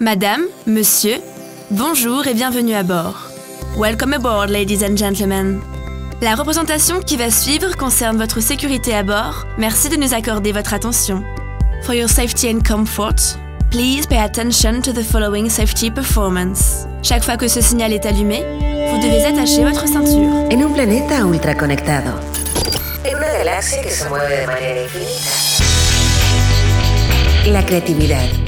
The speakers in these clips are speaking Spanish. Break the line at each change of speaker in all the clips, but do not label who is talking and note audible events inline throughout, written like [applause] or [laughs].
Madame, Monsieur, bonjour et bienvenue à bord. Welcome aboard, ladies and gentlemen. La représentation qui va suivre concerne votre sécurité à bord. Merci de nous accorder votre attention. For your safety and comfort, please pay attention to the following safety performance. Chaque fois que ce signal est allumé, vous devez attacher votre ceinture.
En un planeta ultraconectado, en una galaxia que se mueve de manera infinita, la creatividad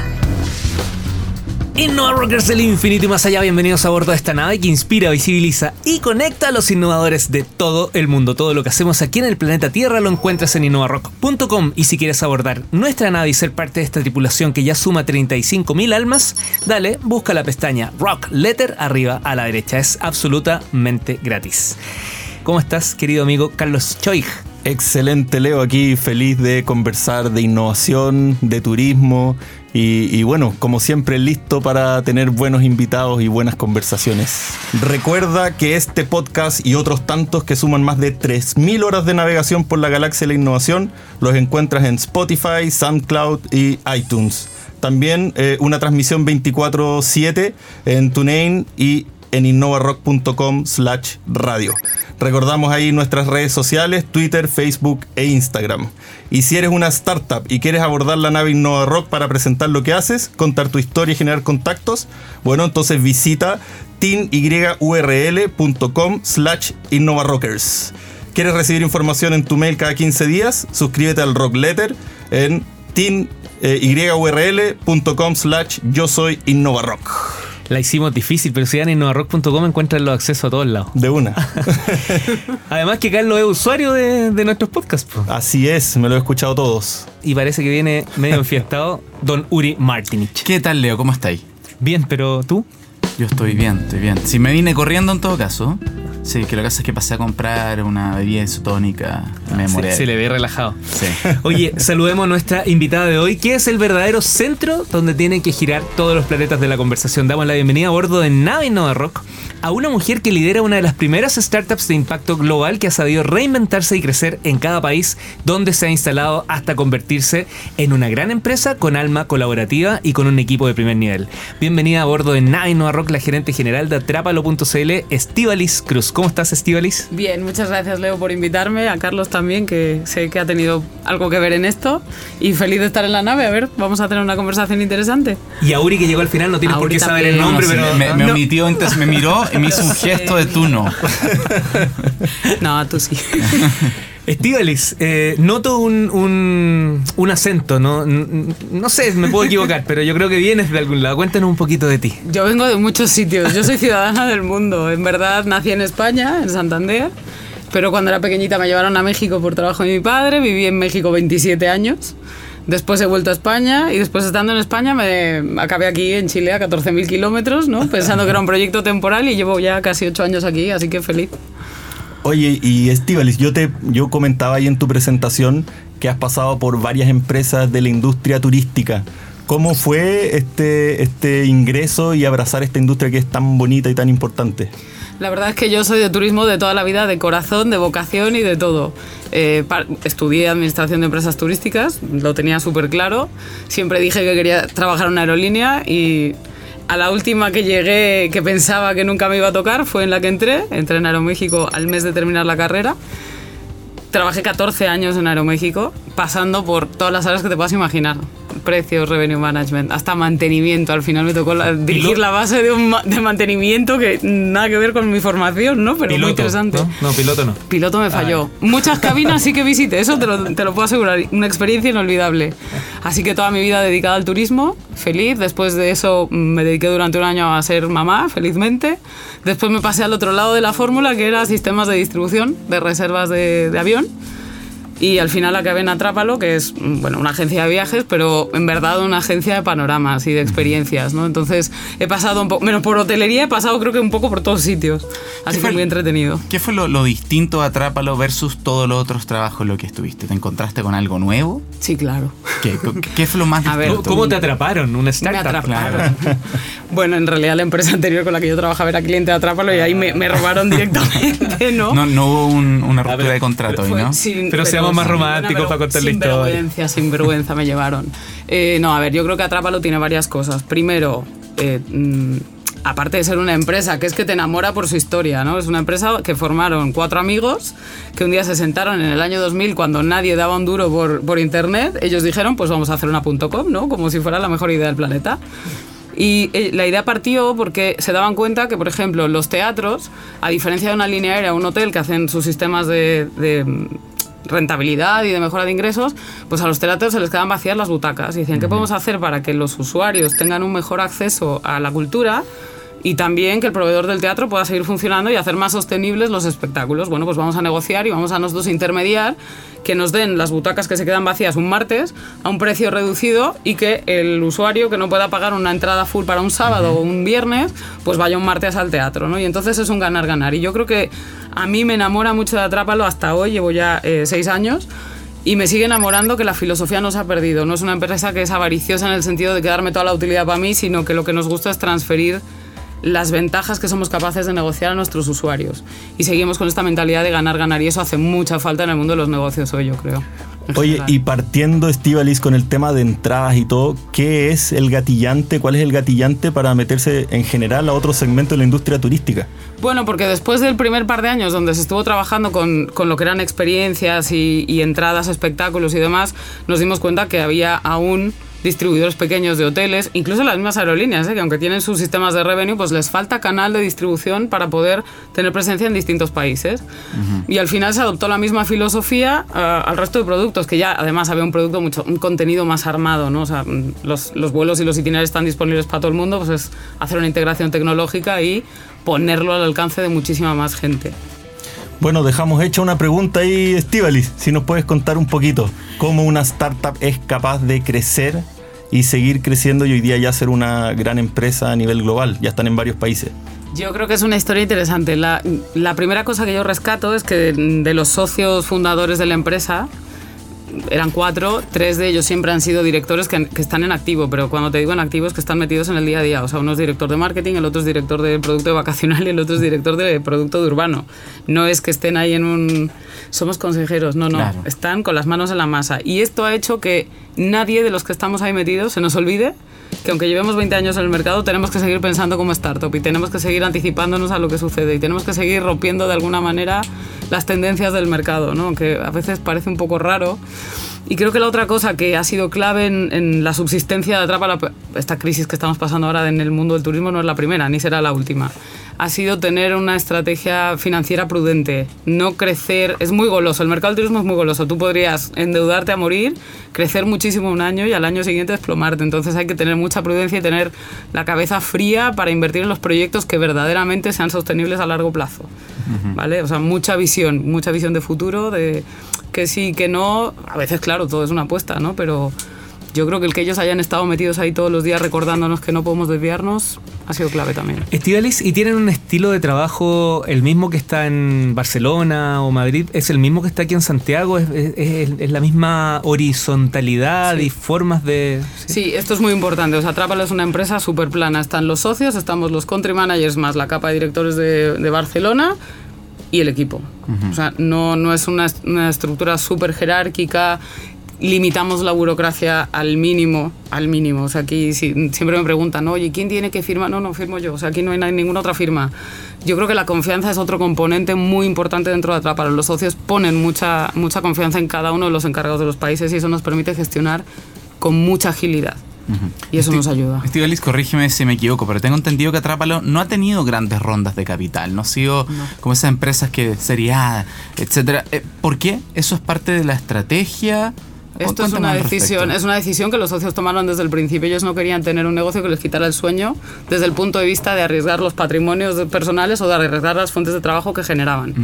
Innova Rockers del infinito y más allá, bienvenidos a bordo de esta nave que inspira, visibiliza y conecta a los innovadores de todo el mundo. Todo lo que hacemos aquí en el planeta Tierra lo encuentras en innovarock.com y si quieres abordar nuestra nave y ser parte de esta tripulación que ya suma 35.000 almas, dale, busca la pestaña Rock Letter arriba a la derecha. Es absolutamente gratis. ¿Cómo estás, querido amigo Carlos Choig?
Excelente, Leo, aquí feliz de conversar de innovación, de turismo y, bueno, como siempre, listo para tener buenos invitados y buenas conversaciones. Recuerda que este podcast y otros tantos que suman más de 3.000 horas de navegación por la galaxia de la innovación los encuentras en Spotify, SoundCloud y iTunes. También eh, una transmisión 24/7 en TuneIn y en innovarock.com slash radio. Recordamos ahí nuestras redes sociales, Twitter, Facebook e Instagram. Y si eres una startup y quieres abordar la nave Innova Rock para presentar lo que haces, contar tu historia y generar contactos, bueno, entonces visita teamyurl.com slash innovarockers. ¿Quieres recibir información en tu mail cada 15 días? Suscríbete al Rock Letter en teamyurl.com slash yo soy innovarock.
La hicimos difícil, pero si van a innovarock.com encuentran los accesos a todos lados.
De una. [laughs]
Además que Carlos es usuario de, de nuestros podcasts. po.
Así es, me lo he escuchado todos.
Y parece que viene medio enfiestado Don Uri Martinich.
¿Qué tal, Leo? ¿Cómo estáis?
Bien, pero tú.
Yo estoy bien, estoy bien. Si me vine corriendo en todo caso. Sí, que lo que pasa es que pasé a comprar una bebida isotónica. Me
Se,
demoré.
se le ve relajado.
Sí. [laughs]
Oye, saludemos a nuestra invitada de hoy, que es el verdadero centro donde tienen que girar todos los planetas de la conversación. Damos la bienvenida a bordo de Nave Innova Rock a una mujer que lidera una de las primeras startups de impacto global que ha sabido reinventarse y crecer en cada país donde se ha instalado hasta convertirse en una gran empresa con alma colaborativa y con un equipo de primer nivel. Bienvenida a bordo de Nave Innova Rock, la gerente general de Atrápalo.cl, Estivalis Cruz. ¿Cómo estás, Estivalis?
Bien, muchas gracias Leo por invitarme, a Carlos también, que sé que ha tenido algo que ver en esto, y feliz de estar en la nave, a ver, vamos a tener una conversación interesante.
Y a Uri que llegó al final, no tienes por qué saber el nombre,
No, sí,
pero...
me, me
no.
omitió, entonces me miró y me hizo un [laughs] gesto de tú no. [laughs]
No, tú sí. [laughs]
Estivalis, eh, noto un, un, un acento, ¿no? No sé, me puedo equivocar, [laughs] pero yo creo que vienes de algún lado. Cuéntanos un poquito de ti.
Yo vengo de muchos sitios, yo soy ciudadana del mundo, en verdad nací en España, en Santander, pero cuando era pequeñita me llevaron a México por trabajo de mi padre, viví en México 27 años. Después he vuelto a España y después estando en España me acabé aquí en Chile a 14.000 kilómetros, ¿no? pensando que era un proyecto temporal y llevo ya casi 8 años aquí, así que feliz.
Oye, y Estivalis, yo te yo comentaba ahí en tu presentación que has pasado por varias empresas de la industria turística. ¿Cómo fue este, este ingreso y abrazar esta industria que es tan bonita y tan importante?
La verdad es que yo soy de turismo de toda la vida, de corazón, de vocación y de todo. Eh, estudié administración de empresas turísticas, lo tenía súper claro. Siempre dije que quería trabajar en una aerolínea y a la última que llegué, que pensaba que nunca me iba a tocar, fue en la que entré. Entré en Aeroméxico al mes de terminar la carrera. Trabajé 14 años en Aeroméxico, pasando por todas las áreas que te puedas imaginar. Precios, revenue management, hasta mantenimiento. Al final me tocó la- dirigir la base de un ma- de mantenimiento que nada que ver con mi formación, ¿no? Pero muy interesante.
¿no? No, piloto no.
Piloto me falló. Muchas [laughs] cabinas sí que visité, eso te lo, te lo puedo asegurar. Una experiencia inolvidable. Así que toda mi vida dedicada al turismo, feliz. Después de eso mm, me dediqué durante un año a ser mamá, felizmente. Después me pasé al otro lado de la fórmula, que era sistemas de distribución de reservas de, de avión. Y al final acabé en Atrápalo, que es mm, bueno, una agencia de viajes, pero en verdad una agencia de panoramas y de experiencias, ¿no? Entonces he pasado un poco, menos por hotelería, he pasado creo que un poco por todos sitios. Así
fue
que muy entretenido.
¿Qué fue lo, lo distinto a Atrápalo versus todos los otros trabajos en los que estuviste? ¿Te encontraste con algo nuevo?
Sí, claro.
¿Qué, qué fue lo más [laughs]
A ver,
distinto?
¿Cómo, cómo te atraparon? Una
Me
startup.
atraparon. [laughs] Bueno, en realidad la empresa anterior con la que yo trabajaba era cliente de Atrápalo y ahí me, me robaron directamente, ¿no?
No, no hubo un- una ruptura
ver,
de contrato ahí,
Fue
¿no?
sin-
Pero más
sin
románticos para contar la
sin
historia.
vergüenza, sin vergüenza me llevaron. Eh, no, a ver, yo creo que Atrápalo tiene varias cosas. Primero, eh, mm, aparte de ser una empresa, que es que te enamora por su historia, ¿no? Es una empresa que formaron cuatro amigos que un día se sentaron en el año 2000 cuando nadie daba un duro por, por internet. Ellos dijeron, pues vamos a hacer una .com, ¿no? Como si fuera la mejor idea del planeta. Y eh, la idea partió porque se daban cuenta que, por ejemplo, los teatros, a diferencia de una línea aérea o un hotel que hacen sus sistemas de, de, rentabilidad y de mejora de ingresos, pues a los teatros se les quedan vacías las butacas. Y decían, ¿qué podemos hacer para que los usuarios tengan un mejor acceso a la cultura? Y también que el proveedor del teatro pueda seguir funcionando y hacer más sostenibles los espectáculos. Bueno, pues vamos a negociar y vamos a nosotros intermediar que nos den las butacas que se quedan vacías un martes a un precio reducido y que el usuario que no pueda pagar una entrada full para un sábado o un viernes, pues vaya un martes al teatro, ¿no? Y entonces es un ganar-ganar. Y yo creo que a mí me enamora mucho de Atrápalo hasta hoy, llevo ya eh, seis años. Y me sigue enamorando que la filosofía no se ha perdido. No es una empresa que es avariciosa en el sentido de quedarme toda la utilidad para mí, sino que lo que nos gusta es transferir las ventajas que somos capaces de negociar a nuestros usuarios. Y seguimos con esta mentalidad de ganar, ganar. Y eso hace mucha falta en el mundo de los negocios hoy, yo creo.
Oye,
general.
y partiendo, Estivalis, con el tema de entradas y todo, ¿qué es el gatillante? ¿Cuál es el gatillante para meterse en general a otro segmento de la industria turística?
Bueno, porque después del primer par de años donde se estuvo trabajando con, con lo que eran experiencias y, y entradas, espectáculos y demás, nos dimos cuenta que había aún distribuidores pequeños de hoteles, incluso las mismas aerolíneas, ¿eh? que aunque tienen sus sistemas de revenue, pues les falta canal de distribución para poder tener presencia en distintos países. Y al final se adoptó la misma filosofía ah, al resto de productos, que ya además había un producto mucho, un contenido más armado, ¿no? O sea, mm, los, los vuelos y los itinerarios están disponibles para todo el mundo, pues es hacer una integración tecnológica y ponerlo al alcance de muchísima más gente.
Bueno, dejamos hecha una pregunta ahí, Estivalis, si nos puedes contar un poquito cómo una startup es capaz de crecer y seguir creciendo y hoy día ya ser una gran empresa a nivel global. Ya están en varios países.
Yo creo que es una historia interesante. La, primera cosa que yo rescato es que de los socios fundadores de la empresa, eran cuatro, tres de ellos siempre han sido directores que, que están en activo, pero cuando te digo en activo es que están metidos en el día a día. O sea, uno es director de marketing, el otro es director de producto de vacacional y el otro es director de producto de urbano. No es que estén ahí en un... Somos consejeros, no, no.
Claro.
Están con las manos en la masa. Y esto ha hecho que nadie de los que estamos ahí metidos se nos olvide que aunque llevemos 20 años en el mercado, tenemos que seguir pensando como startup y tenemos que seguir anticipándonos a lo que sucede y tenemos que seguir rompiendo de alguna manera las tendencias del mercado, ¿no? que a veces parece un poco raro. Y creo que la otra cosa que ha sido clave en, la subsistencia de Atrapa, esta crisis que estamos pasando ahora en el mundo del turismo no es la primera, ni será la última. Ha sido tener una estrategia financiera prudente, no crecer, es muy goloso, el mercado del turismo es muy goloso, tú podrías endeudarte a morir, crecer muchísimo un año y al año siguiente desplomarte, entonces hay que tener mucha prudencia y tener la cabeza fría para invertir en los proyectos que verdaderamente sean sostenibles a largo plazo, ¿vale? O sea, mucha visión, mucha visión de futuro, de que sí, que no, a veces claro, todo es una apuesta, ¿no? Pero yo creo que el que ellos hayan estado metidos ahí todos los días recordándonos que no podemos desviarnos ha sido clave también.
Estivalis, ¿y tienen un estilo de trabajo el mismo que está en Barcelona o Madrid? ¿Es el mismo que está aquí en Santiago? ¿Es, es- es- la misma horizontalidad y formas de...?
Sí, esto es muy importante. O sea, Trápalo es una empresa súper plana. Están los socios, estamos los country managers más la capa de directores de, de Barcelona y el equipo. O sea, no, no es una, una estructura súper jerárquica. Limitamos la burocracia al mínimo, al mínimo. O sea, aquí si- siempre me preguntan, oye, ¿quién tiene que firmar? No, no, firmo yo. O sea, aquí no hay na- ninguna otra firma. Yo creo que la confianza es otro componente muy importante dentro de Atrápalo. Los socios ponen mucha, mucha confianza en cada uno de los encargados de los países y eso nos permite gestionar con mucha agilidad. Y eso nos ayuda.
Estivalis, corrígeme si me equivoco, pero tengo entendido que Atrápalo no ha tenido grandes rondas de capital, no ha sido como esas empresas que sería, etcétera. Eh, ¿Por qué? ¿Eso es parte de la estrategia?
Esto es una
respecto.
decisión, es una decisión que los socios tomaron desde el principio. Ellos no querían tener un negocio que les quitara el sueño desde el punto de vista de arriesgar los patrimonios personales o de arriesgar las fuentes de trabajo que generaban.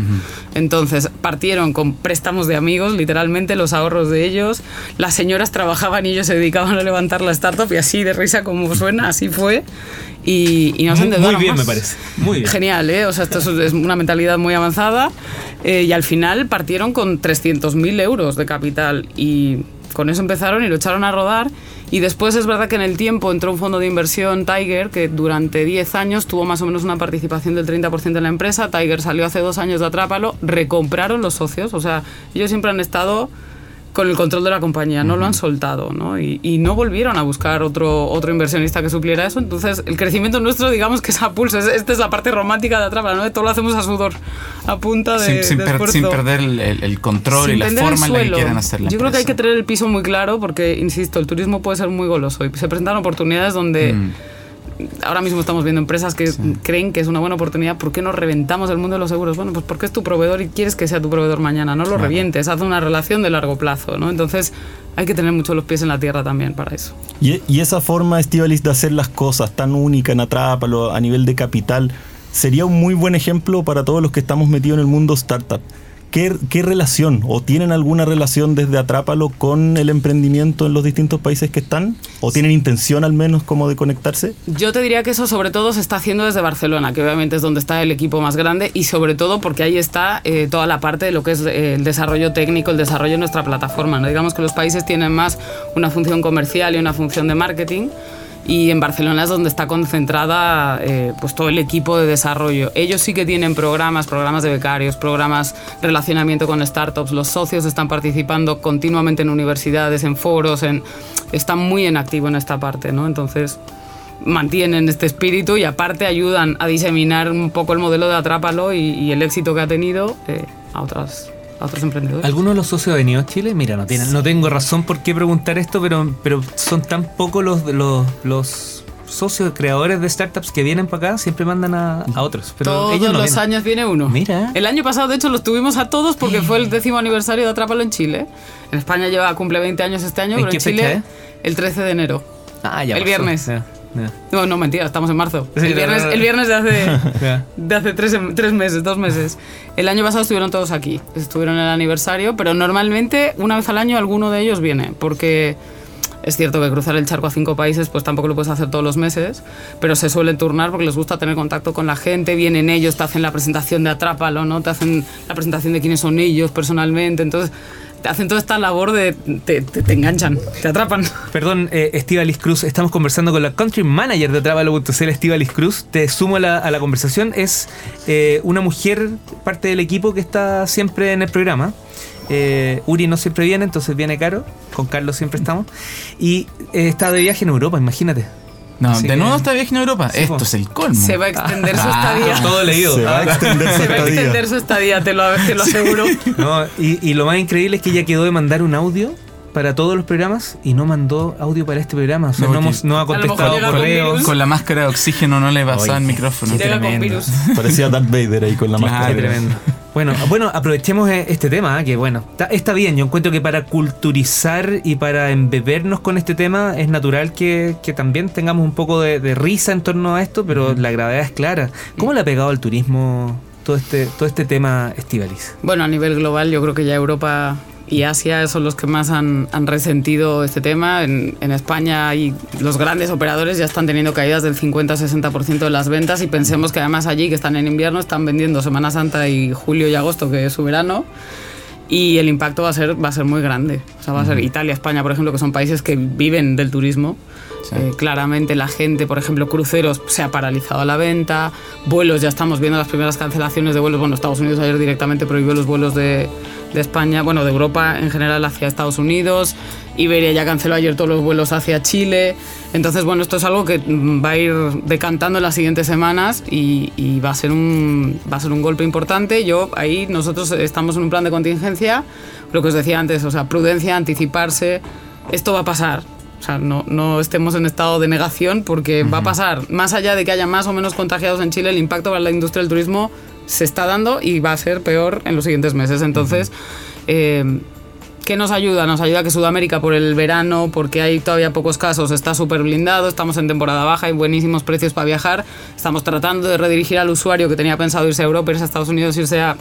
Entonces partieron con préstamos de amigos, literalmente los ahorros de ellos. Las señoras trabajaban y ellos se dedicaban a levantar la startup y así de risa como suena, así fue. Y, y no se
Muy- bien,
más.
me parece. Muy bien.
Genial, ¿eh? O sea, esto es- es una mentalidad muy avanzada. eh, y al final partieron con 300.000 euros de capital. Y con eso empezaron y lo echaron a rodar. Y después es verdad que en el tiempo entró un fondo de inversión, Tiger, que durante 10 años tuvo más o menos una participación del 30% en la empresa. Tiger salió hace dos años de Atrápalo, recompraron los socios. O sea, ellos siempre han estado con el control de la compañía, no lo han soltado, ¿no? Y, y no volvieron a buscar otro, otro inversionista que supliera eso. Entonces, el crecimiento nuestro, digamos que es a pulso. Es- Esta es la parte romántica de Atrápalo, ¿no? Todo lo hacemos a sudor, a punta de,
sin, sin
de
per- sin perder el, control
Sin
y la forma en la que quieren hacer la
Yo creo que hay que tener el piso muy claro porque, insisto, el turismo puede ser muy goloso y se presentan oportunidades donde
Mm.
Ahora mismo estamos viendo empresas que creen que es una buena oportunidad. ¿Por qué no reventamos el mundo de los seguros? Bueno, pues porque es tu proveedor y quieres que sea tu proveedor mañana. No lo revientes, haz una relación de largo plazo, ¿no? Entonces hay que tener mucho los pies en la tierra también para eso.
Y, y esa forma, Estivalis, de hacer las cosas tan única en Atrápalo a nivel de capital, sería un muy buen ejemplo para todos los que estamos metidos en el mundo startup. ¿Qué, qué relación o tienen alguna relación desde Atrápalo con el emprendimiento en los distintos países que están? ¿O tienen intención al menos como de conectarse?
Yo te diría que eso sobre todo se está haciendo desde Barcelona, que obviamente es donde está el equipo más grande y sobre todo porque ahí está eh, toda la parte de lo que es eh, el desarrollo técnico, el desarrollo de nuestra plataforma. ¿no? Digamos que los países tienen más una función comercial y una función de marketing y en Barcelona es donde está concentrada eh, pues todo el equipo de desarrollo. Ellos sí que tienen programas, programas de becarios, programas relacionamiento con startups. Los socios están participando continuamente en universidades, en foros, en, están muy en activo en esta parte, ¿no? Entonces mantienen este espíritu y aparte ayudan a diseminar un poco el modelo de Atrápalo y, y el éxito que ha tenido eh, a, otras, a otros emprendedores.
¿Alguno de los socios ha venido a Chile? Mira, no, tienen, no tengo razón por qué preguntar esto, pero, pero son tan pocos los, los, los socios creadores de startups que vienen para acá, siempre mandan a, a otros. Pero
Todos
ellos no
los
vienen.
años viene uno.
Mira.
El año pasado, de hecho, los tuvimos a todos porque fue el décimo aniversario de Atrápalo en Chile. En España lleva cumple 20 años este año,
¿En
pero
qué
en
fecha
Chile el 13 de enero.
Ah, ya
el
pasó.
viernes.
Ya, ya.
No, no, mentira, estamos en marzo.
Sí,
El viernes, el viernes de hace, [laughs] de hace tres, tres meses, dos meses. El año pasado estuvieron todos aquí, estuvieron en el aniversario, pero normalmente una vez al año alguno de ellos viene, porque es cierto que cruzar el charco a cinco países pues tampoco lo puedes hacer todos los meses, pero se suelen turnar porque les gusta tener contacto con la gente, vienen ellos, te hacen la presentación de Atrápalo, ¿no? te hacen la presentación de quiénes son ellos personalmente, entonces hacen toda esta labor de... te, te- enganchan, te atrapan.
Perdón, eh, Estivalis Cruz, estamos conversando con la country manager de Trábalo.cl, Estivalis Cruz. Te sumo a la, a la conversación. Es eh, una mujer, parte del equipo que está siempre en el programa. Eh, Uri no siempre viene, entonces viene Caro. Con Carlos siempre estamos. Y eh, está de viaje en Europa, imagínate.
No,
Así
de
que-
nuevo está viaje en Europa.
Sí,
Esto
po.
es el colmo.
Se va a extender su
Ah,
estadía. [laughs]
Todo leído.
Se va a extender su
Se va a
estadía.
extender su estadía, te lo, te lo aseguro. [laughs]
No, y, y lo más increíble es que ella quedó de mandar un audio para todos los programas y no mandó audio para este programa. O sea,
No,
hemos- no ha
lo mejor
contestado
con
correos.
virus.
Con la máscara de oxígeno no le pasaba el micrófono.
Parecía Darth Vader ahí con la
Claro.
máscara.
Tremendo. Bueno, [laughs] bueno, aprovechemos eh, este tema, ¿eh? que bueno, está, está bien, yo encuentro que para culturizar y para embebernos con este tema es natural que, que también tengamos un poco de, de risa en torno a esto, pero la gravedad es clara. ¿Cómo le ha pegado al turismo todo este, todo este tema Estivalis?
Bueno, a nivel global, yo creo que ya Europa y Asia son los que más han, han resentido este tema. En, en España y los grandes operadores ya están teniendo caídas del 50-60% de las ventas y pensemos que además allí, que están en invierno, están vendiendo Semana Santa y julio y agosto, que es su verano. Y el impacto va a ser, va a ser muy grande. O sea, va a ser Italia, España, por ejemplo, que son países que viven del turismo. Eh, claramente la gente, por ejemplo, cruceros se ha paralizado la venta, vuelos, ya estamos viendo las primeras cancelaciones de vuelos. Bueno, Estados Unidos ayer directamente prohibió los vuelos de, de España, bueno, de Europa en general hacia Estados Unidos. Iberia ya canceló ayer todos los vuelos hacia Chile. Entonces, bueno, esto es algo que mm, va a ir decantando en las siguientes semanas y, y va, a ser un, va a ser un golpe importante. Yo ahí, nosotros estamos en un plan de contingencia, lo que os decía antes, o sea, prudencia, anticiparse. Esto va a pasar. O sea, no, no estemos en estado de negación porque va a pasar. Más allá de que haya más o menos contagiados en Chile, el impacto para la industria del turismo se está dando y va a ser peor en los siguientes meses. Entonces, eh, ¿Qué nos ayuda? Nos ayuda que Sudamérica por el verano, porque hay todavía pocos casos, está súper blindado, estamos en temporada baja, hay buenísimos precios para viajar, estamos tratando de redirigir al usuario que tenía pensado irse a Europa, irse a Estados Unidos, irse a...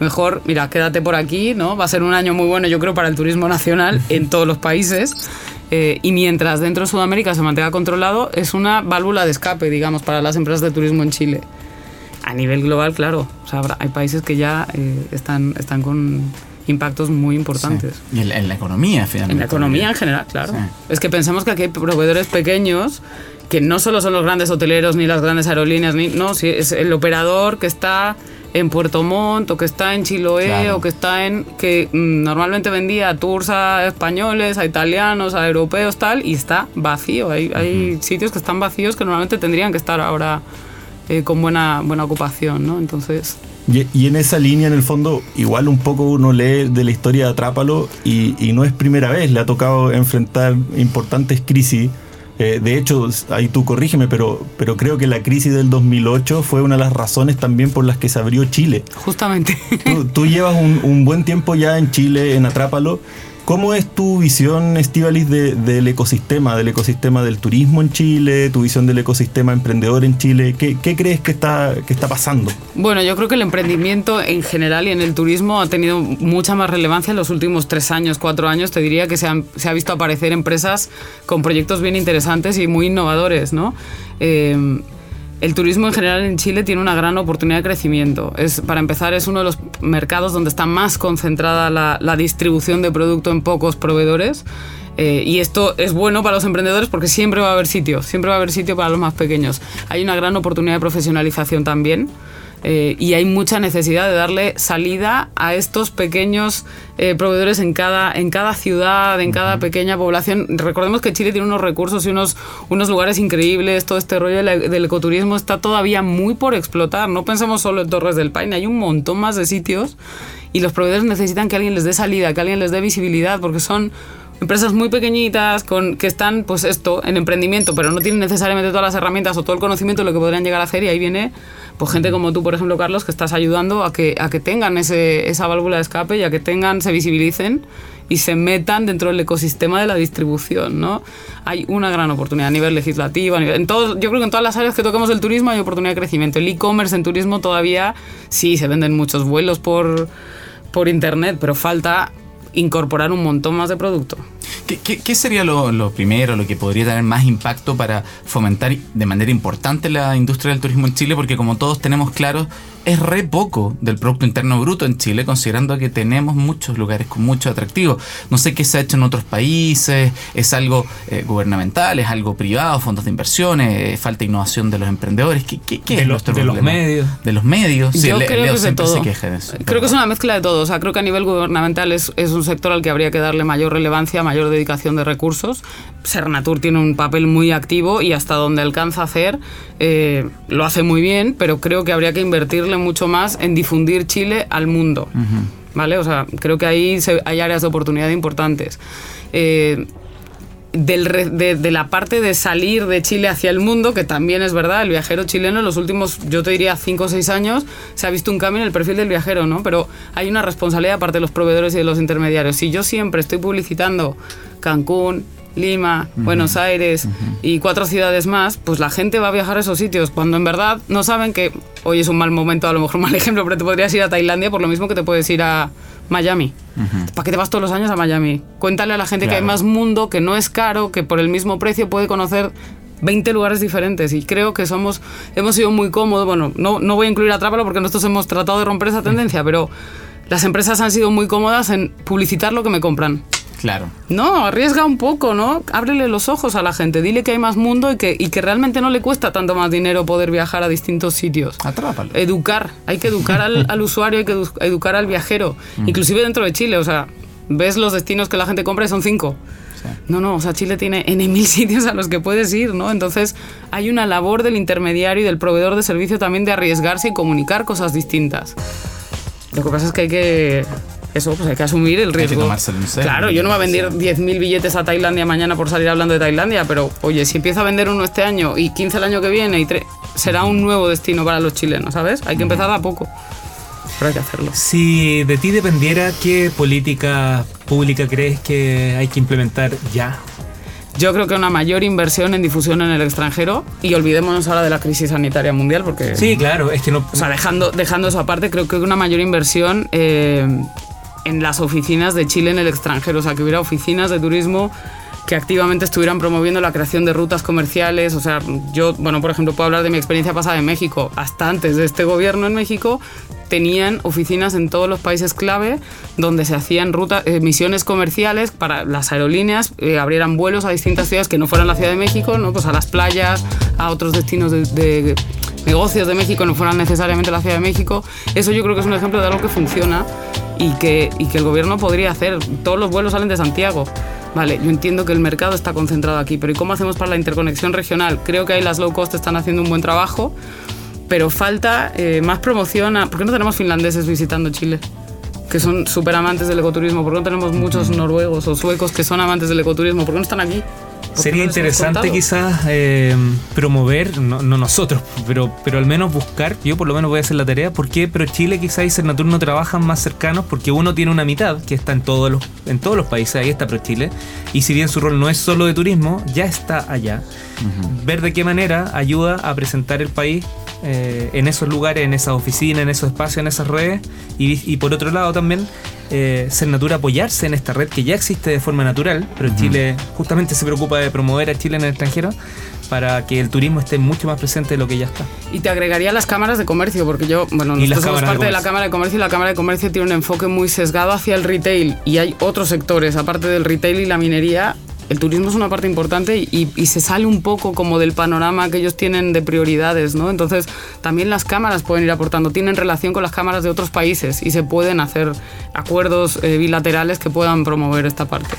Mejor, mira, quédate por aquí, ¿no? Va a ser un año muy bueno, yo creo, para el turismo nacional [laughs] en todos los países. Eh, y mientras dentro de Sudamérica se mantenga controlado, es una válvula de escape, digamos, para las empresas de turismo en Chile. A nivel global, claro, o sea, hay países que ya eh, están, están con impactos muy importantes.
Sí. Y en, en la economía, finalmente.
En la economía en general, claro.
Sí.
Es que pensemos que aquí hay proveedores pequeños que no solo son los grandes hoteleros ni las grandes aerolíneas, ni, no, sí, es el operador que está en Puerto Montt o que está en Chiloé
Claro.
o que está en que mm, normalmente vendía tours a españoles, a italianos, a europeos tal y está vacío. Hay, hay sitios que están vacíos que normalmente tendrían que estar ahora eh, con buena buena ocupación, ¿no? Entonces
Y, y en esa línea, en el fondo, igual un poco uno lee de la historia de Atrápalo y, y no es primera vez, le ha tocado enfrentar importantes crisis. Eh, de hecho, ahí tú corrígeme, pero, pero creo que la crisis del 2008 fue una de las razones también por las que se abrió Chile.
justamente
Tú, tú llevas un, un buen tiempo ya en Chile, en Atrápalo. ¿Cómo es tu visión, Estivalis, de- del ecosistema, del ecosistema del turismo en Chile, tu visión del ecosistema emprendedor en Chile? ¿Qué, crees que está, pasando?
Bueno, yo creo que el emprendimiento en general y en el turismo ha tenido mucha más relevancia en los últimos tres años, cuatro años. Te diría que se, han- ha visto aparecer empresas con proyectos bien interesantes y muy innovadores, ¿no? Eh, el turismo en general en Chile tiene una gran oportunidad de crecimiento. Es, para empezar, es uno de los mercados donde está más concentrada la, distribución de producto en pocos proveedores. Eh, y esto es bueno para los emprendedores porque siempre va a haber sitio, siempre va a haber sitio para los más pequeños. Hay una gran oportunidad de profesionalización también. Eh, y hay mucha necesidad de darle salida a estos pequeños eh, proveedores en cada, en cada ciudad, en cada pequeña población. Recordemos que Chile tiene unos recursos y unos, unos lugares increíbles, todo este rollo de la- del ecoturismo está todavía muy por explotar. No pensemos solo en Torres del Paine, hay un montón más de sitios y los proveedores necesitan que alguien les dé salida, que alguien les dé visibilidad, porque son empresas muy pequeñitas con, que están, pues esto, en emprendimiento, pero no tienen necesariamente todas las herramientas o todo el conocimiento de lo que podrían llegar a hacer y ahí viene pues gente como tú, por ejemplo, Carlos, que estás ayudando a que, a que tengan ese, esa válvula de escape y a que tengan, se visibilicen y se metan dentro del ecosistema de la distribución, ¿no? Hay una gran oportunidad a nivel legislativo, en todo, yo creo que en todas las áreas que toquemos del turismo hay oportunidad de crecimiento. El e-commerce en turismo todavía sí se venden muchos vuelos por, por internet, pero falta incorporar un montón más de producto.
¿Qué, sería lo, lo primero, lo que podría tener más impacto para fomentar de manera importante la industria del turismo en Chile? Porque como todos tenemos claro, es re poco del Producto Interno Bruto en Chile, considerando que tenemos muchos lugares con mucho atractivo. No sé qué se ha hecho en otros países, es algo eh, gubernamental, es algo privado, fondos de inversiones, eh, falta innovación de los emprendedores. ¿Qué, qué- qué
De
es
lo-
nuestro
de los
problema?
medios.
De los medios. Sí,
Yo
Le-
creo
Leo
que es de
siempre
todo.
se queja de eso.
Creo que es una mezcla de todo. O sea, creo que a nivel gubernamental es, es un sector al que habría que darle mayor relevancia, mayor dedicación de recursos. Sernatur tiene un papel muy activo y hasta donde alcanza a hacer eh, lo hace muy bien, pero creo que habría que invertirle mucho más en difundir Chile al mundo. ¿Vale? O sea, creo que ahí se- hay áreas de oportunidad importantes. Eh, del de, de la parte de salir de Chile hacia el mundo, que también es verdad, el viajero chileno en los últimos, yo te diría, 5 o 6 años, se ha visto un cambio en el perfil del viajero, ¿no? Pero hay una responsabilidad aparte de los proveedores y de los intermediarios. Si yo siempre estoy publicitando Cancún, Lima, Buenos Aires y cuatro ciudades más, pues la gente va a viajar a esos sitios cuando en verdad no saben que hoy es un mal momento, a lo mejor un mal [laughs] ejemplo, pero te podrías ir a Tailandia por lo mismo que te puedes ir a Miami. ¿Para qué te vas todos los años a Miami? Cuéntale a la gente que hay más mundo, que no es caro, que por el mismo precio puede conocer 20 lugares diferentes. Y creo que somos hemos sido muy cómodos, bueno, no, no voy a incluir a Trápalo porque nosotros hemos tratado de romper esa tendencia, pero las empresas han sido muy cómodas en publicitar lo que me compran.
Claro.
No, arriesga un poco, ¿no? Ábrele los ojos a la gente, dile que hay más mundo y que, y que realmente no le cuesta tanto más dinero poder viajar a distintos sitios.
Atrápalo.
Educar, hay que educar al, al usuario, hay que edu- educar al viajero, inclusive dentro de Chile, o sea, ves los destinos que la gente compra y son cinco. No, no, o sea, Chile tiene N mil [laughs] sitios a los que puedes ir, ¿no? Entonces hay una labor del intermediario y del proveedor de servicio también de arriesgarse y comunicar cosas distintas. Lo que pasa es que hay que... Eso, pues hay que asumir el
que
riesgo.
tomárselo en serio.
Claro, yo no voy a vender 10.000 billetes a Tailandia mañana por salir hablando de Tailandia, pero oye, si empiezo a vender uno este año y 15 el año que viene, y tre- será un nuevo destino para los chilenos, ¿sabes? Hay que empezar a poco. pero hay que hacerlo.
Si de ti dependiera, ¿qué política pública crees que hay que implementar ya?
Yo creo que una mayor inversión en difusión en el extranjero y olvidémonos ahora de la crisis sanitaria mundial porque...
Sí, claro, es que no...
O sea, dejando, dejando eso aparte, creo que una mayor inversión eh, en las oficinas de Chile en el extranjero. O sea, que hubiera oficinas de turismo que activamente estuvieran promoviendo la creación de rutas comerciales. O sea, yo, bueno, por ejemplo, puedo hablar de mi experiencia pasada en México. Hasta antes de este gobierno en México, tenían oficinas en todos los países clave donde se hacían rutas, eh, misiones comerciales para las aerolíneas, eh, abrieran vuelos a distintas ciudades que no fueran la Ciudad de México, ¿no? pues a las playas, a otros destinos de, de negocios de México, no fueran necesariamente la Ciudad de México. Eso yo creo que es un ejemplo de algo que funciona y que, y que el gobierno podría hacer. Todos los vuelos salen de Santiago. Vale, yo entiendo que el mercado está concentrado aquí, pero ¿y cómo hacemos para la interconexión regional? Creo que ahí las low cost están haciendo un buen trabajo, pero falta eh, más promoción. A, ¿Por qué no tenemos finlandeses visitando Chile? Que son súper amantes del ecoturismo. ¿Por qué no tenemos muchos noruegos o suecos que son amantes del ecoturismo? ¿Por qué no están aquí? ¿Por qué
Sería
no
interesante quizás eh, promover, no, no nosotros, pero, pero al menos buscar, yo por lo menos voy a hacer la tarea, ¿por qué Pero Chile quizás y Cernatur no trabajan más cercanos? Porque uno tiene una mitad que está en todos los, en todos los países, ahí está Pro Chile, y si bien su rol no es solo de turismo, ya está allá. Ver de qué manera ayuda a presentar el país eh, en esos lugares, en esas oficinas, en esos espacios, en esas redes, y, y por otro lado también eh, Cernatur apoyarse en esta red que ya existe de forma natural, pero Chile justamente se preocupa de promover a Chile en el extranjero para que el turismo esté mucho más presente de lo que ya está.
Y te agregaría las cámaras de comercio, porque yo, bueno, nosotros somos
cámaras de
parte de, la. Cámara de Comercio y la Cámara de Comercio tiene un enfoque muy sesgado hacia el retail y hay otros sectores, aparte del retail y la minería. El turismo es una parte importante y, se sale un poco como del panorama que ellos tienen de prioridades, ¿no? Entonces, también las cámaras pueden ir aportando, tienen relación con las cámaras de otros países y se pueden hacer acuerdos eh, bilaterales que puedan promover esta parte.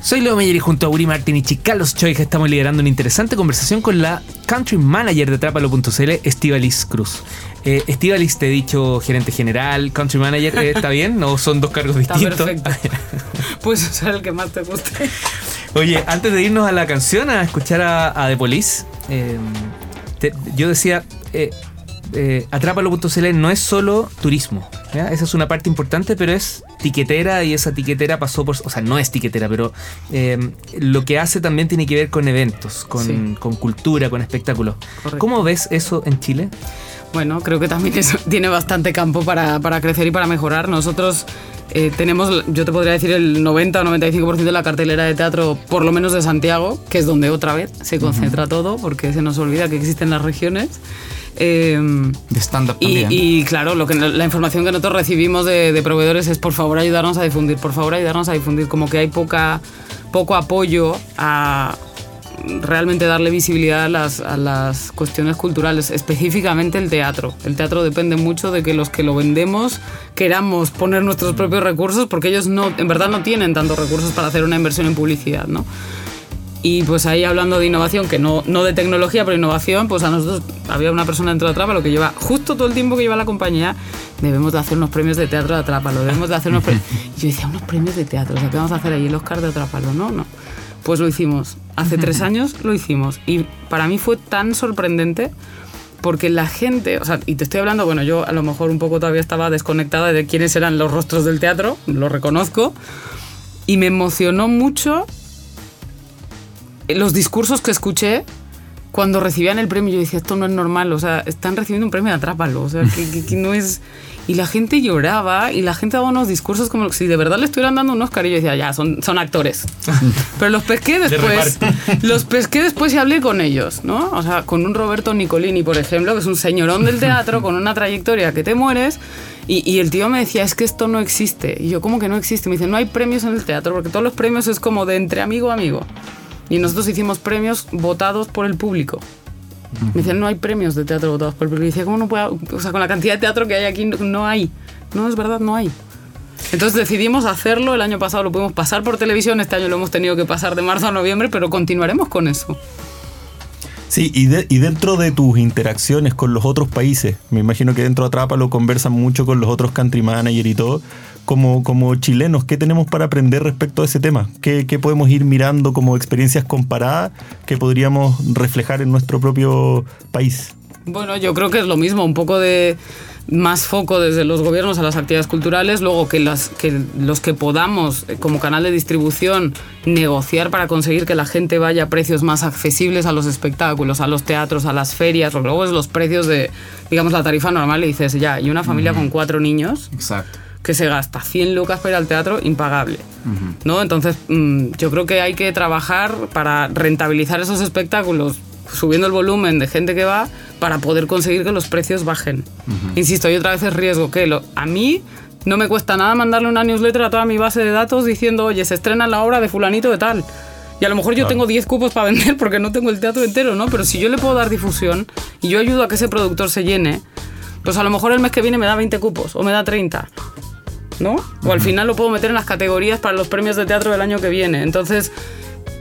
Soy Leo Meyer y junto a Uri Martin y Carlos Choi estamos liderando una interesante conversación con la Country Manager de Trápalo.cl, Estivalis Cruz. Eh, Estivalis, te he dicho gerente general, Country Manager, eh, ¿está bien? ¿O son dos cargos [laughs]
Está
distintos?
perfecto. [laughs] Puedes usar el que más te guste.
Oye, antes de irnos a la canción, a escuchar a, a The Police, eh, te- yo decía, eh, eh, Atrápalo.cl no es solo turismo. ¿ya? Esa es una parte importante, pero es tiquetera y esa tiquetera pasó por... O sea, no es tiquetera, pero eh, lo que hace también tiene que ver con eventos, con,
Sí.
con cultura, con espectáculos.
Correcto.
¿Cómo ves eso en Chile?
Bueno, creo que también eso [laughs] tiene bastante campo para, para crecer y para mejorar. Nosotros eh, tenemos, yo te podría decir, el 90 o 95% de la cartelera de teatro, por lo menos de Santiago, que es donde otra vez se concentra todo, porque se nos olvida que existen las regiones. Eh,
De stand-up
y, claro, lo que, la información que nosotros recibimos de, de proveedores es por favor ayudarnos a difundir, por favor ayudarnos a difundir, como que hay poca, poco apoyo a realmente darle visibilidad a las, a las cuestiones culturales, específicamente el teatro. El teatro depende mucho de que los que lo vendemos queramos poner nuestros propios recursos, porque ellos no, en verdad no tienen tantos recursos para hacer una inversión en publicidad, ¿no? Y pues ahí hablando de innovación, que no, no de tecnología, pero innovación, pues a nosotros había una persona dentro de Atrápalo que lleva justo todo el tiempo que lleva la compañía, debemos de hacer unos premios de teatro de Atrápalo, debemos de hacer unos premios... [laughs] Yo decía, unos premios de teatro, o sea, ¿qué vamos a hacer ahí? El Oscar de Atrápalo, ¿no? No. Pues lo hicimos. Hace tres años lo hicimos. Y para mí fue tan sorprendente porque la gente, o sea, y te estoy hablando, bueno, yo a lo mejor un poco todavía estaba desconectada de quiénes eran los rostros del teatro, lo reconozco, y me emocionó mucho los discursos que escuché cuando recibían el premio. Yo decía, esto no es normal, o sea, están recibiendo un premio de Atrápalo, o sea, que, que- que no es... Y la gente lloraba y la gente daba unos discursos como si de verdad le estuvieran dando un Oscar y yo decía, ya, son, son actores. [laughs] Pero los pesqué después. Los pesqué después y hablé con ellos, ¿no? O sea, con un Roberto Nicolini, por ejemplo, que es un señorón del teatro con una trayectoria que te mueres. Y, y el tío me decía, es que esto no existe. Y yo, ¿cómo que no existe? Me dice, no hay premios en el teatro, porque todos los premios es como de entre amigo a amigo. Y nosotros hicimos premios votados por el público. Me decían, no hay premios de teatro votados por el público. Y decía, ¿cómo no puede? O sea, con la cantidad de teatro que hay aquí, no, no hay. No, es verdad, no hay. Entonces decidimos hacerlo. El año pasado lo pudimos pasar por televisión. Este año lo hemos tenido que pasar de marzo a noviembre, pero continuaremos con eso.
Sí, y, de- y dentro de tus interacciones con los otros países, me imagino que dentro de Atrápalo conversan mucho con los otros country manager y todo. Como, como chilenos, ¿qué tenemos para aprender respecto a ese tema? ¿Qué, qué podemos ir mirando como experiencias comparadas que podríamos reflejar en nuestro propio país?
Bueno, yo creo que es lo mismo, un poco de, más foco desde los gobiernos a las actividades culturales, luego que, las, que los que podamos eh, como canal de distribución negociar para conseguir que la gente vaya a precios más accesibles a los espectáculos, a los teatros, a las ferias, porque luego es los precios de, digamos, la tarifa normal y dices, ya, y una familia con cuatro niños
Exacto.
Que se gasta 100 lucas para ir al teatro, impagable. ¿no? Entonces, mm, yo creo que hay que trabajar para rentabilizar esos espectáculos, subiendo el volumen de gente que va, para poder conseguir que los precios bajen. Insisto, y otra vez es riesgo que lo- a mí no me cuesta nada mandarle una newsletter a toda mi base de datos diciendo, oye, se estrena la obra de fulanito de tal. Y a lo mejor yo tengo 10 cupos para [laughs] vender porque no tengo el teatro entero, ¿no? Pero si yo le puedo dar difusión y yo ayudo a que ese productor se llene, pues a lo mejor el mes que viene me da 20 cupos o me da 30. ¿No? O al final lo puedo meter en las categorías para los premios de teatro del año que viene. Entonces,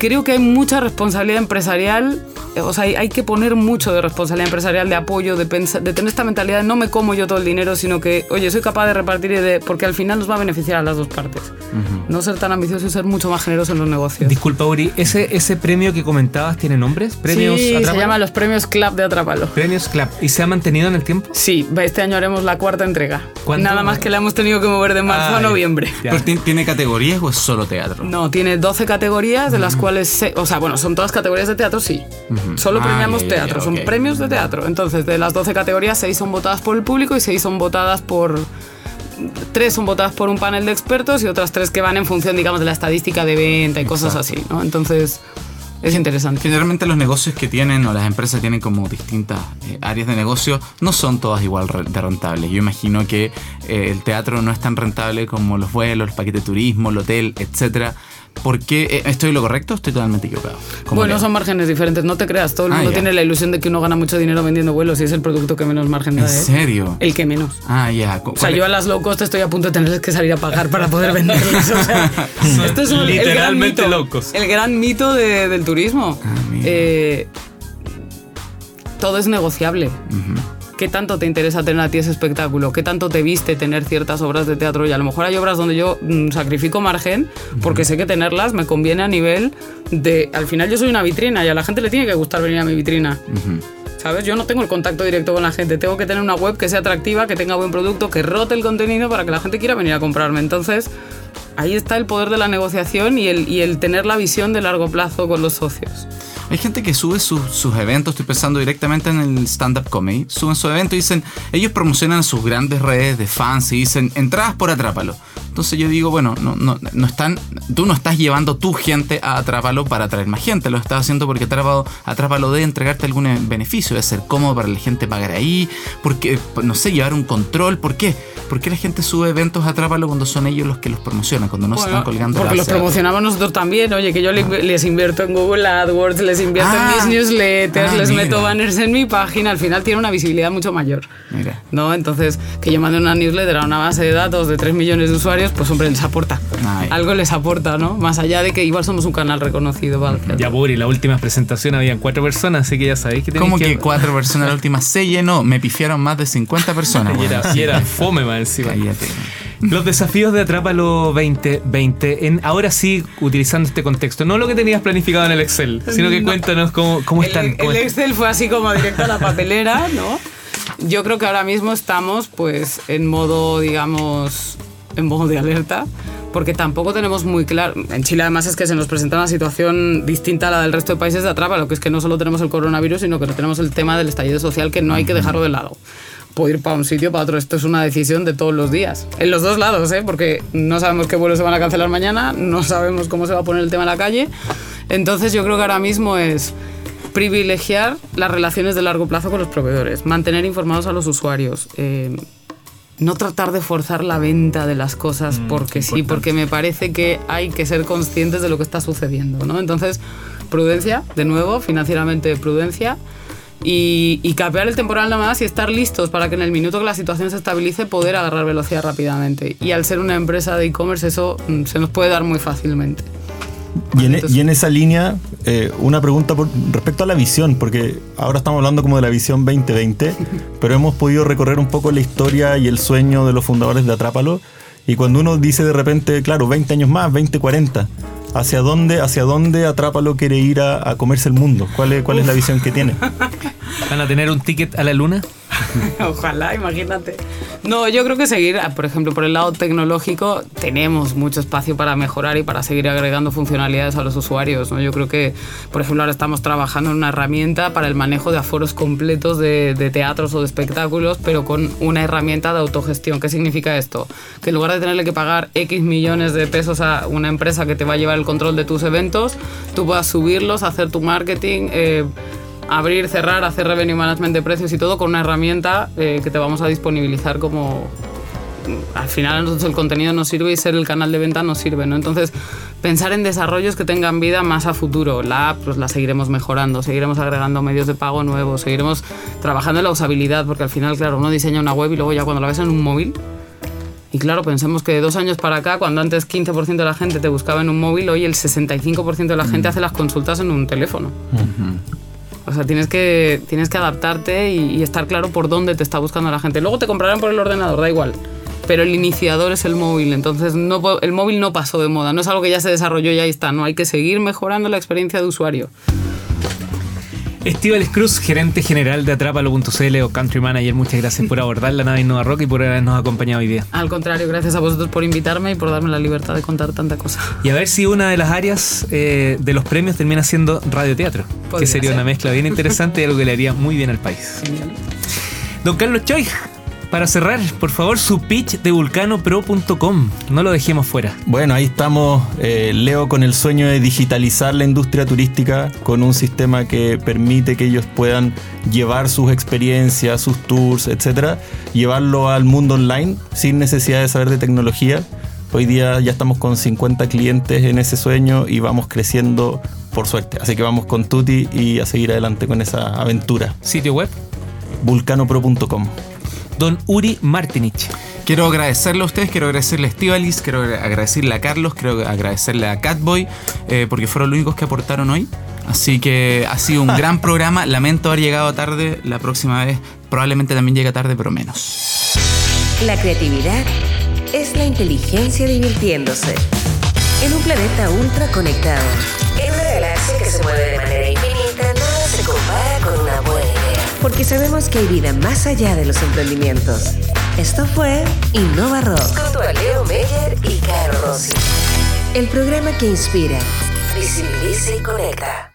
creo que hay mucha responsabilidad empresarial, eh, o sea, hay, hay que poner mucho de responsabilidad empresarial, de apoyo, de, pensa- de tener esta mentalidad de no me como yo todo el dinero, sino que, oye, soy capaz de repartir y de... porque al final nos va a beneficiar a las dos partes. No ser tan ambicioso y ser mucho más generoso en los negocios.
Disculpa, Uri, ¿ese, ¿ese premio que comentabas tiene nombres? ¿Premios
sí, se
Atrápalo?
llama los premios Club de Atrápalo.
Premios Club. ¿Y se ha mantenido en el tiempo?
Sí, este año haremos la cuarta entrega. Nada más que la hemos tenido que mover de marzo
Ah,
a noviembre.
¿Pero ti- tiene categorías o es solo teatro?
No, tiene 12 categorías, de las cuales, se- o sea, bueno, son todas categorías de teatro, sí. Solo
Ah,
premiamos
ya,
teatro,
ya,
son
ok.
premios de teatro. Entonces, de las 12 categorías, 6 son votadas por el público y 6 son votadas por... Tres son votadas por un panel de expertos y otras tres que van en función, digamos, de la estadística de venta y cosas así, ¿no? Entonces, es interesante.
Generalmente los negocios que tienen o las empresas tienen como distintas eh, áreas de negocio no son todas igual de rentables. Yo imagino que eh, el teatro no es tan rentable como los vuelos, el paquete de turismo, el hotel, etcétera. ¿Por qué? Eh, ¿Estoy lo correcto estoy totalmente equivocado? ¿Cómo
Bueno,
leo?
son márgenes diferentes, no te creas, todo el
Ah,
mundo tiene la ilusión de que uno gana mucho dinero vendiendo vuelos y es el producto que menos margen da.
¿En
¿eh?
serio?
El que menos.
Ah, ya. ¿Cu-
O sea, yo a las low cost estoy a punto de tenerles que salir a pagar para poder venderlas. O sea, [laughs] [laughs] esto es un, el gran
Literalmente
mito,
low cost.
El gran mito de- del turismo.
Ah.
Eh, todo es negociable. ¿Qué tanto te interesa tener a ti ese espectáculo? ¿Qué tanto te viste tener ciertas obras de teatro? Y a lo mejor hay obras donde yo mm, sacrifico margen porque sé que tenerlas me conviene a nivel de... Al final yo soy una vitrina y a la gente le tiene que gustar venir a mi vitrina. ¿Sabes? Yo no tengo el contacto directo con la gente. Tengo que tener una web que sea atractiva, que tenga buen producto, que rote el contenido para que la gente quiera venir a comprarme. Entonces, ahí está el poder de la negociación y el, y el tener la visión de largo plazo con los socios.
Hay gente que sube sus- sus eventos, estoy pensando directamente en el stand-up comedy. Suben su evento y dicen, ellos promocionan sus grandes redes de fans y dicen, entradas por Atrápalo. Entonces yo digo, bueno, no, no, no están, tú no estás llevando tu gente a Atrápalo para atraer más gente, lo estás haciendo porque Atrápalo, Atrápalo debe entregarte algún eh, beneficio, debe ser cómodo para la gente pagar ahí, porque, no sé, llevar un control, ¿por qué? ¿Por qué la gente sube eventos a Atrápalo cuando son ellos los que los promocionan, cuando no se
Bueno,
están colgando
porque los promocionamos nosotros también. Oye, que yo le- les invierto en Google AdWords, les invierto
Ah.
en mis newsletters,
Ah,
les
mira.
meto banners en mi página. Al final tiene una visibilidad mucho mayor.
Mira.
¿no? Entonces, que yo mande una newsletter a una base de datos de 3 millones de usuarios, pues hombre, les aporta.
Ay.
Algo les aporta, ¿no? Más allá de que igual somos un canal reconocido. ¿vale?
Ya, Uri, la última presentación habían cuatro personas, así que ya sabéis que tenéis
Como que cuatro personas la última se llenó, me pifiaron más de 50 personas. [laughs]
Y era, y era fome más encima.
Cállate.
Los desafíos de Atrápalo 2020, en, ahora sí, utilizando este contexto, no lo que tenías planificado en el Excel, sino que
No.
cuéntanos cómo, cómo
El,
están. cómo
el
están.
Excel fue así como directo a la papelera, ¿no? [laughs] Yo creo que ahora mismo estamos pues en modo, digamos, en modo de alerta, porque tampoco tenemos muy claro. En Chile además es que se nos presenta una situación distinta a la del resto de países de atrapa, lo que es que no solo tenemos el coronavirus, sino que tenemos el tema del estallido social que no hay que dejarlo de lado. Puedo ir para un sitio, para otro. Esto es una decisión de todos los días. En los dos lados, ¿eh? Porque no sabemos qué vuelos se van a cancelar mañana, no [laughs] sabemos cómo se va a poner el tema en la calle. Entonces yo creo que ahora mismo es privilegiar las relaciones de largo plazo con los proveedores, mantener informados a los usuarios, eh, no tratar de forzar la venta de las cosas porque sí, porque me parece que hay que ser conscientes de lo que está sucediendo, ¿no? Entonces, prudencia, de nuevo, financieramente prudencia. Y, y capear el temporal nada más y estar listos para que en el minuto que la situación se estabilice poder agarrar velocidad rápidamente. Y al ser una empresa de e-commerce eso mm, se nos puede dar muy fácilmente.
Y en,
Entonces-
y en esa línea, eh, una pregunta por- respecto a la visión, porque ahora estamos hablando como de la visión 2020, [laughs] pero hemos podido recorrer un poco la historia y el sueño de los fundadores de Atrápalo. Y cuando uno dice de repente, claro, 20 años más, 20, 40, ¿hacia dónde, hacia dónde Atrápalo quiere ir a, a comerse el mundo? ¿Cuál es, cuál es la visión que tiene? [laughs]
¿Van a tener un ticket a la luna? [laughs]
Ojalá, imagínate. No, yo creo que seguir, ah, por ejemplo, por el lado tecnológico, tenemos mucho espacio para mejorar y para seguir agregando funcionalidades a los usuarios. ¿no? Yo creo que, por ejemplo, ahora estamos trabajando en una herramienta para el manejo de aforos completos de, teatros o de espectáculos, pero con una herramienta de autogestión. ¿Qué significa esto? Que en lugar de tenerle que pagar X millones de pesos a una empresa que te va a llevar el control de tus eventos, tú puedas subirlos, hacer tu marketing. eh, abrir, cerrar, hacer revenue management de precios y todo con una herramienta eh, que te vamos a disponibilizar como al final a nosotros el contenido nos sirve y ser el canal de venta nos sirve, ¿no? Entonces, pensar en desarrollos que tengan vida más a futuro. La app pues la seguiremos mejorando, seguiremos agregando medios de pago nuevos, seguiremos trabajando en la usabilidad, porque al final, claro, uno diseña una web y luego ya cuando la ves en un móvil, y claro, pensemos que de dos años para acá, cuando antes 15% de la gente te buscaba en un móvil, hoy el 65% de la gente hace las consultas en un teléfono. O sea, tienes que, tienes que adaptarte y, estar claro por dónde te está buscando la gente. Luego te comprarán por el ordenador, da igual. Pero el iniciador es el móvil, entonces el móvil no pasó de moda, no es algo que ya se desarrolló y ahí está, no, hay que seguir mejorando la experiencia de usuario.
Estíbales Cruz, gerente general de Atrápalo.cl o Country Manager, muchas gracias por abordar la nave Innova Rock y por habernos acompañado hoy día.
Al contrario, gracias a vosotros por invitarme y por darme la libertad de contar tanta cosa.
Y a ver si una de las áreas eh, de los premios termina siendo radioteatro, que sería
ser.
una mezcla bien interesante y algo que le haría muy bien al país. Don Carlos Choi, para cerrar, por favor, su pitch de vulcanopro.com. No lo dejemos fuera.
Bueno, ahí estamos, eh, Leo, con el sueño de digitalizar la industria turística con un sistema que permite que ellos puedan llevar sus experiencias, sus tours, etcétera, llevarlo al mundo online sin necesidad de saber de tecnología. Hoy día ya estamos con 50 clientes en ese sueño y vamos creciendo por suerte. Así que vamos con Tuti y a seguir adelante con esa aventura.
Sitio web,
Vulcanopro.com.
Don Uri Martinich.
Quiero agradecerle a ustedes, quiero agradecerle a Estivalis, quiero agradecerle a Carlos, quiero agradecerle a Catboy, eh, porque fueron los únicos que aportaron hoy. Así que ha sido un gran [laughs] programa. Lamento haber llegado tarde. La próxima vez probablemente también llegue tarde, pero menos.
La creatividad es la inteligencia divirtiéndose. En un planeta ultra conectado. En una galaxia que se mueve de manera Porque sabemos que hay vida más allá de los emprendimientos. Esto fue Innova Rock. Junto a Leo Meyer y Caro Rossi. El programa que inspira, visibiliza y conecta.